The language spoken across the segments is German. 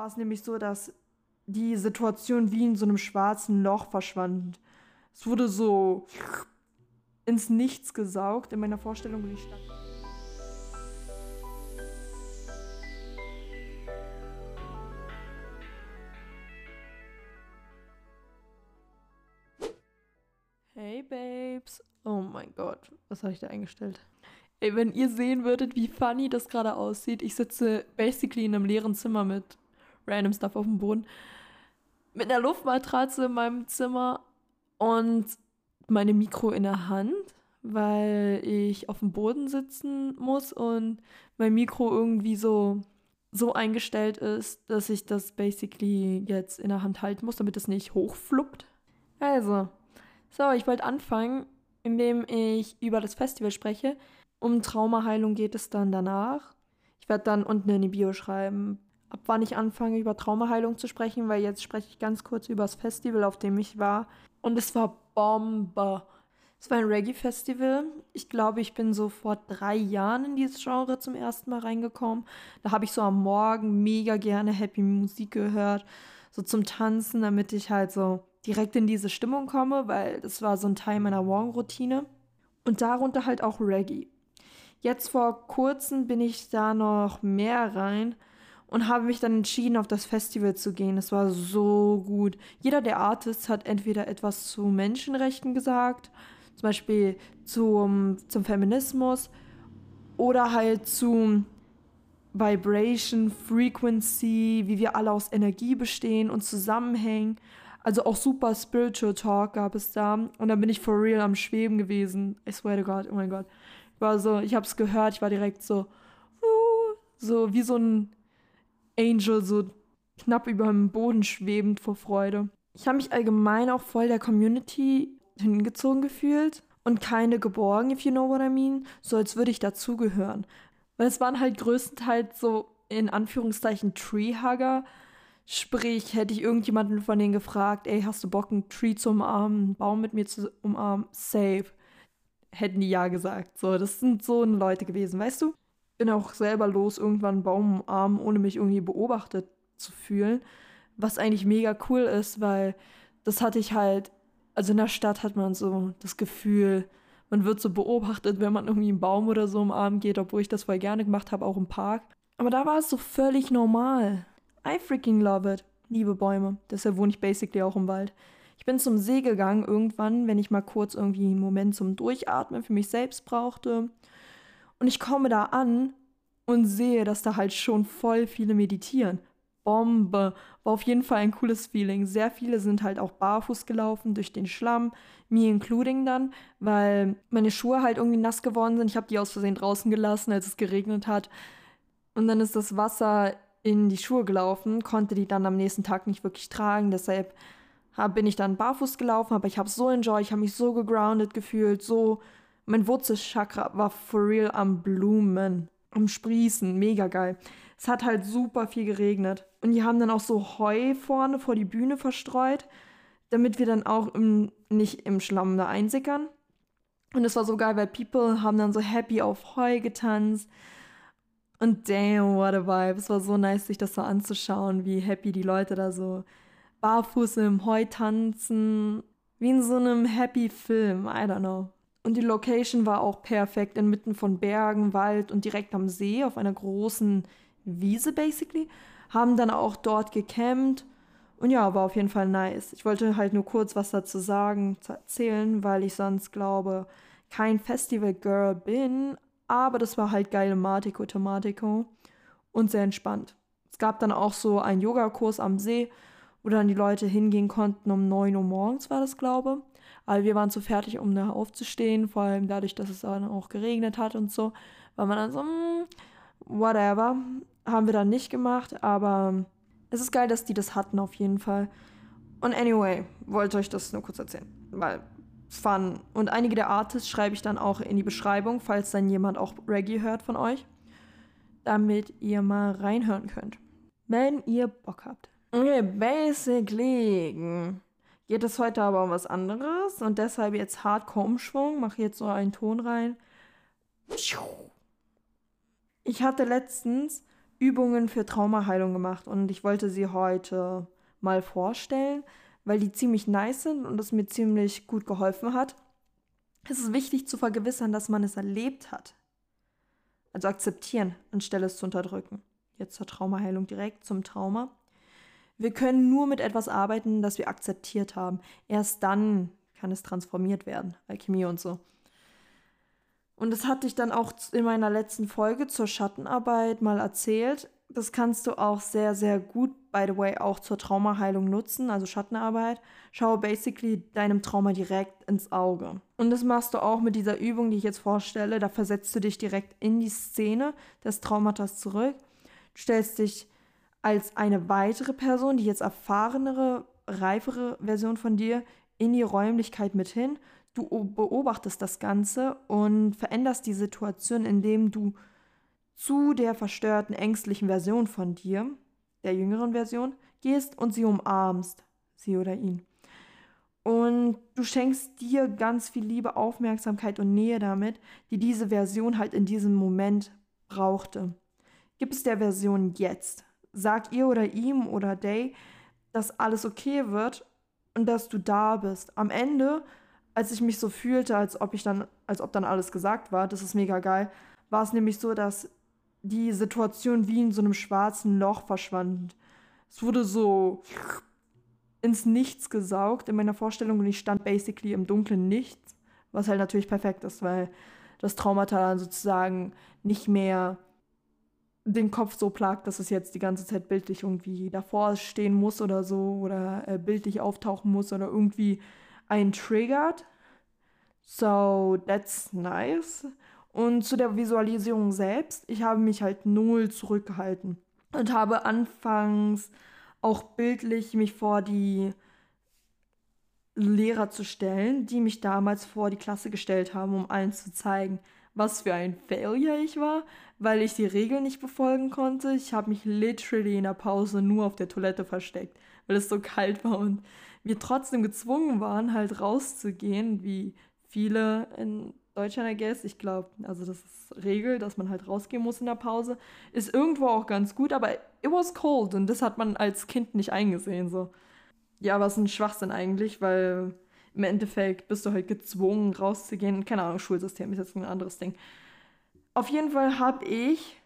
war es nämlich so, dass die Situation wie in so einem schwarzen Loch verschwand. Es wurde so ins Nichts gesaugt in meiner Vorstellung und ich stand. Hey Babes. Oh mein Gott, was habe ich da eingestellt? Ey, wenn ihr sehen würdet, wie funny das gerade aussieht. Ich sitze basically in einem leeren Zimmer mit random Stuff auf dem Boden. Mit einer Luftmatratze in meinem Zimmer und meine Mikro in der Hand, weil ich auf dem Boden sitzen muss und mein Mikro irgendwie so so eingestellt ist, dass ich das basically jetzt in der Hand halten muss, damit es nicht hochfluppt. Also, so, ich wollte anfangen, indem ich über das Festival spreche. Um Traumaheilung geht es dann danach. Ich werde dann unten in die Bio schreiben, ab wann ich anfange, über Traumaheilung zu sprechen, weil jetzt spreche ich ganz kurz über das Festival, auf dem ich war. Und es war Bombe. Es war ein Reggae-Festival. Ich glaube, ich bin so vor drei Jahren in dieses Genre zum ersten Mal reingekommen. Da habe ich so am Morgen mega gerne Happy Musik gehört, so zum Tanzen, damit ich halt so direkt in diese Stimmung komme, weil das war so ein Teil meiner Morgenroutine. Und darunter halt auch Reggae. Jetzt vor kurzem bin ich da noch mehr rein und habe mich dann entschieden, auf das Festival zu gehen. Es war so gut. Jeder der Artists hat entweder etwas zu Menschenrechten gesagt, zum Beispiel zum, zum Feminismus oder halt zu Vibration, Frequency, wie wir alle aus Energie bestehen und zusammenhängen. Also auch super Spiritual Talk gab es da. Und dann bin ich for real am Schweben gewesen. I swear to God, oh mein Gott. Ich war so, ich habe es gehört, ich war direkt so, uh, so wie so ein Angel, so knapp über dem Boden schwebend vor Freude. Ich habe mich allgemein auch voll der Community hingezogen gefühlt und keine geborgen, if you know what I mean, so als würde ich dazugehören. Weil es waren halt größtenteils so in Anführungszeichen Treehugger, Sprich, hätte ich irgendjemanden von denen gefragt, ey, hast du Bock, einen Tree zu umarmen, einen Baum mit mir zu umarmen? Safe. Hätten die ja gesagt. So, das sind so Leute gewesen, weißt du? Bin auch selber los, irgendwann einen Baum umarmen, ohne mich irgendwie beobachtet zu fühlen. Was eigentlich mega cool ist, weil das hatte ich halt, also in der Stadt hat man so das Gefühl, man wird so beobachtet, wenn man irgendwie einen Baum oder so umarmen geht, obwohl ich das voll gerne gemacht habe, auch im Park. Aber da war es so völlig normal. I freaking love it. Liebe Bäume. Deshalb wohne ich basically auch im Wald. Ich bin zum See gegangen irgendwann, wenn ich mal kurz irgendwie einen Moment zum Durchatmen für mich selbst brauchte. Und ich komme da an und sehe, dass da halt schon voll viele meditieren. Bombe. War auf jeden Fall ein cooles Feeling. Sehr viele sind halt auch barfuß gelaufen durch den Schlamm, me including dann, weil meine Schuhe halt irgendwie nass geworden sind. Ich habe die aus Versehen draußen gelassen, als es geregnet hat. Und dann ist das Wasser in die Schuhe gelaufen, konnte die dann am nächsten Tag nicht wirklich tragen. Deshalb bin ich dann barfuß gelaufen, aber ich habe so enjoyed, ich habe mich so gegroundet gefühlt, so mein Wurzelchakra war for real am Blumen, am Sprießen, mega geil. Es hat halt super viel geregnet und die haben dann auch so Heu vorne vor die Bühne verstreut, damit wir dann auch im, nicht im Schlamm da einsickern. Und es war so geil, weil People haben dann so happy auf Heu getanzt und damn, what a vibe. Es war so nice, sich das so anzuschauen, wie happy die Leute da so barfuß im Heu tanzen. Wie in so einem happy Film, I don't know. Und die Location war auch perfekt, inmitten von Bergen, Wald und direkt am See, auf einer großen Wiese basically. Haben dann auch dort gecampt. Und ja, war auf jeden Fall nice. Ich wollte halt nur kurz was dazu sagen, zu erzählen, weil ich sonst glaube, kein Festival-Girl bin, aber das war halt geile Matico Tomatico und sehr entspannt. Es gab dann auch so einen Yogakurs am See, wo dann die Leute hingehen konnten um 9 Uhr morgens, war das, glaube Aber wir waren zu fertig, um da aufzustehen, vor allem dadurch, dass es dann auch geregnet hat und so. War man dann so, mm, whatever. Haben wir dann nicht gemacht, aber es ist geil, dass die das hatten auf jeden Fall. Und anyway, wollte euch das nur kurz erzählen, weil Fun. Und einige der Artists schreibe ich dann auch in die Beschreibung, falls dann jemand auch Reggae hört von euch, damit ihr mal reinhören könnt. Wenn ihr Bock habt. Okay, basically geht es heute aber um was anderes und deshalb jetzt Hardcore-Umschwung. Mache jetzt so einen Ton rein. Ich hatte letztens Übungen für Traumaheilung gemacht und ich wollte sie heute mal vorstellen, weil die ziemlich nice sind und es mir ziemlich gut geholfen hat. Es ist wichtig zu vergewissern, dass man es erlebt hat. Also akzeptieren, anstelle es zu unterdrücken. Jetzt zur Traumaheilung direkt, zum Trauma. Wir können nur mit etwas arbeiten, das wir akzeptiert haben. Erst dann kann es transformiert werden. Alchemie und so. Und das hatte ich dann auch in meiner letzten Folge zur Schattenarbeit mal erzählt. Das kannst du auch sehr, sehr gut, by the way, auch zur Traumaheilung nutzen, also Schattenarbeit. Schaue basically deinem Trauma direkt ins Auge. Und das machst du auch mit dieser Übung, die ich jetzt vorstelle. Da versetzt du dich direkt in die Szene des Traumatas zurück. Stellst dich als eine weitere Person, die jetzt erfahrenere, reifere Version von dir, in die Räumlichkeit mit hin du beobachtest das Ganze und veränderst die Situation, indem du zu der verstörten, ängstlichen Version von dir, der jüngeren Version, gehst und sie umarmst, sie oder ihn. Und du schenkst dir ganz viel Liebe, Aufmerksamkeit und Nähe damit, die diese Version halt in diesem Moment brauchte. Gib es der Version jetzt. Sag ihr oder ihm oder Day, dass alles okay wird und dass du da bist. Am Ende als ich mich so fühlte, als ob ich dann, als ob dann alles gesagt war, das ist mega geil, war es nämlich so, dass die Situation wie in so einem schwarzen Loch verschwand. Es wurde so ins Nichts gesaugt in meiner Vorstellung und ich stand basically im dunklen Nichts, was halt natürlich perfekt ist, weil das Traumata dann sozusagen nicht mehr den Kopf so plagt, dass es jetzt die ganze Zeit bildlich irgendwie davor stehen muss oder so oder äh, bildlich auftauchen muss oder irgendwie einen triggert. So, that's nice. Und zu der Visualisierung selbst, ich habe mich halt null zurückgehalten und habe anfangs auch bildlich mich vor die Lehrer zu stellen, die mich damals vor die Klasse gestellt haben, um allen zu zeigen, was für ein Failure ich war, weil ich die Regeln nicht befolgen konnte. Ich habe mich literally in der Pause nur auf der Toilette versteckt, weil es so kalt war und wir trotzdem gezwungen waren, halt rauszugehen, wie viele in Deutschland, I guess. Ich glaube, also das ist Regel, dass man halt rausgehen muss in der Pause. Ist irgendwo auch ganz gut, aber it was cold und das hat man als Kind nicht eingesehen. So. Ja, was ein Schwachsinn eigentlich, weil im Endeffekt bist du halt gezwungen, rauszugehen. Keine Ahnung, Schulsystem ist jetzt ein anderes Ding. Auf jeden Fall habe ich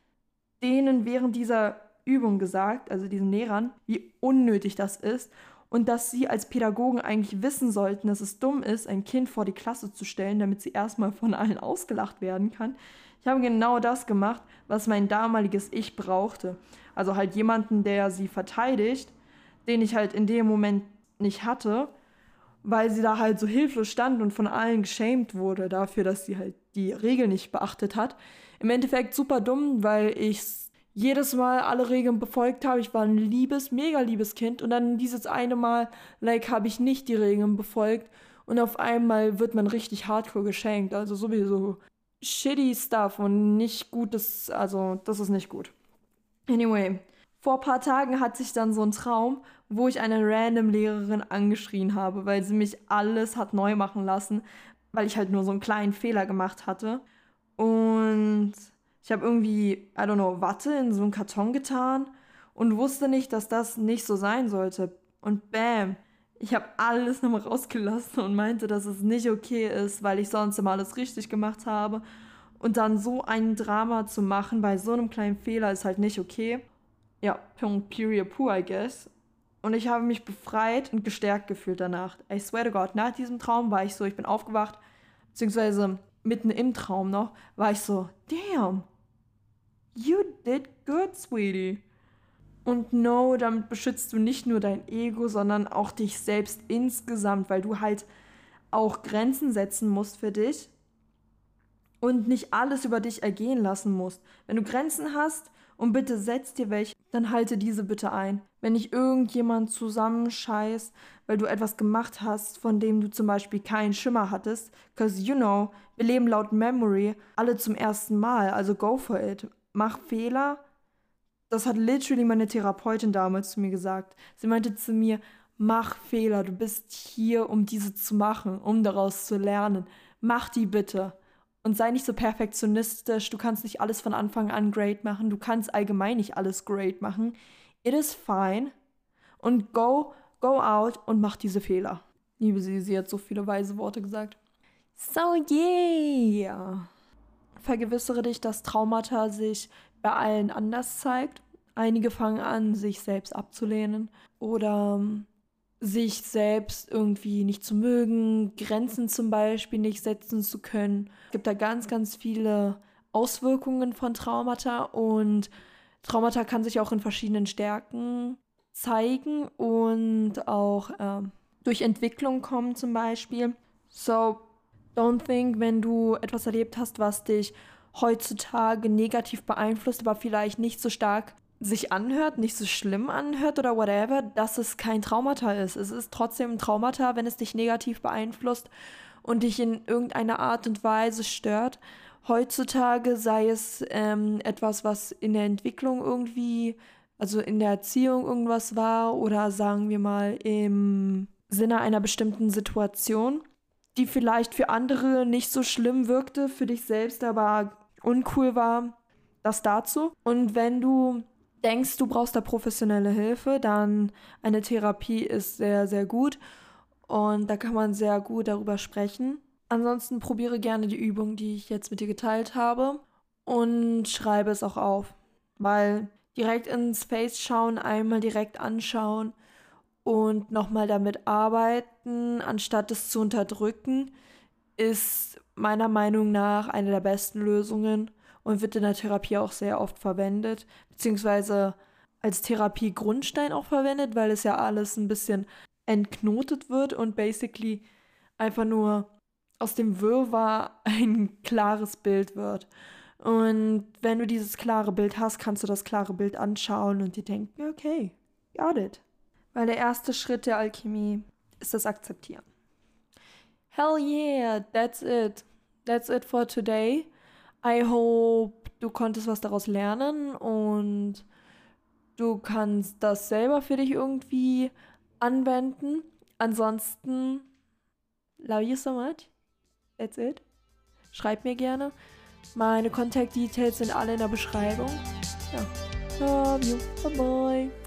denen während dieser Übung gesagt, also diesen Lehrern, wie unnötig das ist und dass sie als Pädagogen eigentlich wissen sollten, dass es dumm ist, ein Kind vor die Klasse zu stellen, damit sie erstmal von allen ausgelacht werden kann. Ich habe genau das gemacht, was mein damaliges Ich brauchte. Also halt jemanden, der sie verteidigt, den ich halt in dem Moment nicht hatte, weil sie da halt so hilflos stand und von allen geschämt wurde dafür, dass sie halt die Regel nicht beachtet hat. Im Endeffekt super dumm, weil ich jedes Mal alle Regeln befolgt habe. Ich war ein liebes, mega liebes Kind. Und dann dieses eine Mal, like, habe ich nicht die Regeln befolgt. Und auf einmal wird man richtig hardcore geschenkt. Also sowieso shitty stuff und nicht gutes, also das ist nicht gut. Anyway, vor ein paar Tagen hatte ich dann so einen Traum, wo ich eine random Lehrerin angeschrien habe, weil sie mich alles hat neu machen lassen, weil ich halt nur so einen kleinen Fehler gemacht hatte. Und ich habe irgendwie, I don't know, Watte in so einen Karton getan und wusste nicht, dass das nicht so sein sollte. Und bam, ich habe alles nochmal rausgelassen und meinte, dass es nicht okay ist, weil ich sonst immer alles richtig gemacht habe. Und dann so ein Drama zu machen bei so einem kleinen Fehler ist halt nicht okay. Ja, period pur, I guess. Und ich habe mich befreit und gestärkt gefühlt danach. I swear to God, nach diesem Traum war ich so, ich bin aufgewacht, beziehungsweise mitten im Traum noch, war ich so, damn, You did good, sweetie. Und no, damit beschützt du nicht nur dein Ego, sondern auch dich selbst insgesamt, weil du halt auch Grenzen setzen musst für dich und nicht alles über dich ergehen lassen musst. Wenn du Grenzen hast und bitte setz dir welche, dann halte diese bitte ein. Wenn nicht irgendjemand zusammenscheißt, weil du etwas gemacht hast, von dem du zum Beispiel keinen Schimmer hattest, cause you know, wir leben laut Memory alle zum ersten Mal, also go for it mach Fehler. Das hat literally meine Therapeutin damals zu mir gesagt. Sie meinte zu mir, mach Fehler, du bist hier, um diese zu machen, um daraus zu lernen. Mach die bitte. Und sei nicht so perfektionistisch. Du kannst nicht alles von Anfang an great machen. Du kannst allgemein nicht alles great machen. It is fine. Und go, go out und mach diese Fehler. Liebe sie, sie hat so viele weise Worte gesagt. So yeah. Vergewissere dich, dass Traumata sich bei allen anders zeigt. Einige fangen an, sich selbst abzulehnen oder ähm, sich selbst irgendwie nicht zu mögen, Grenzen zum Beispiel nicht setzen zu können. Es gibt da ganz, ganz viele Auswirkungen von Traumata und Traumata kann sich auch in verschiedenen Stärken zeigen und auch äh, durch Entwicklung kommen zum Beispiel. So, don't think, wenn du etwas erlebt hast, was dich heutzutage negativ beeinflusst, aber vielleicht nicht so stark sich anhört, nicht so schlimm anhört oder whatever, dass es kein Traumata ist. Es ist trotzdem ein Traumata, wenn es dich negativ beeinflusst und dich in irgendeiner Art und Weise stört. Heutzutage sei es ähm, etwas, was in der Entwicklung irgendwie, also in der Erziehung irgendwas war oder sagen wir mal im Sinne einer bestimmten Situation, die vielleicht für andere nicht so schlimm wirkte, für dich selbst aber uncool war. Das dazu. Und wenn du denkst, du brauchst da professionelle Hilfe, dann eine Therapie ist sehr, sehr gut und da kann man sehr gut darüber sprechen. Ansonsten probiere gerne die Übung, die ich jetzt mit dir geteilt habe und schreibe es auch auf, weil direkt ins Face schauen, einmal direkt anschauen und nochmal damit arbeiten, anstatt es zu unterdrücken, ist meiner Meinung nach eine der besten Lösungen und wird in der Therapie auch sehr oft verwendet, beziehungsweise als Therapie-Grundstein auch verwendet, weil es ja alles ein bisschen entknotet wird und basically einfach nur aus dem Wirrwarr ein klares Bild wird. Und wenn du dieses klare Bild hast, kannst du das klare Bild anschauen und dir denken, okay, got it. Weil der erste Schritt der Alchemie ist das Akzeptieren. Hell yeah, that's it. That's it for today. I hope, du konntest was daraus lernen und du kannst das selber für dich irgendwie anwenden. Ansonsten, love you so much. That's it. Schreib mir gerne. Meine Contact Details sind alle in der Beschreibung. Ja. Love you. Bye bye.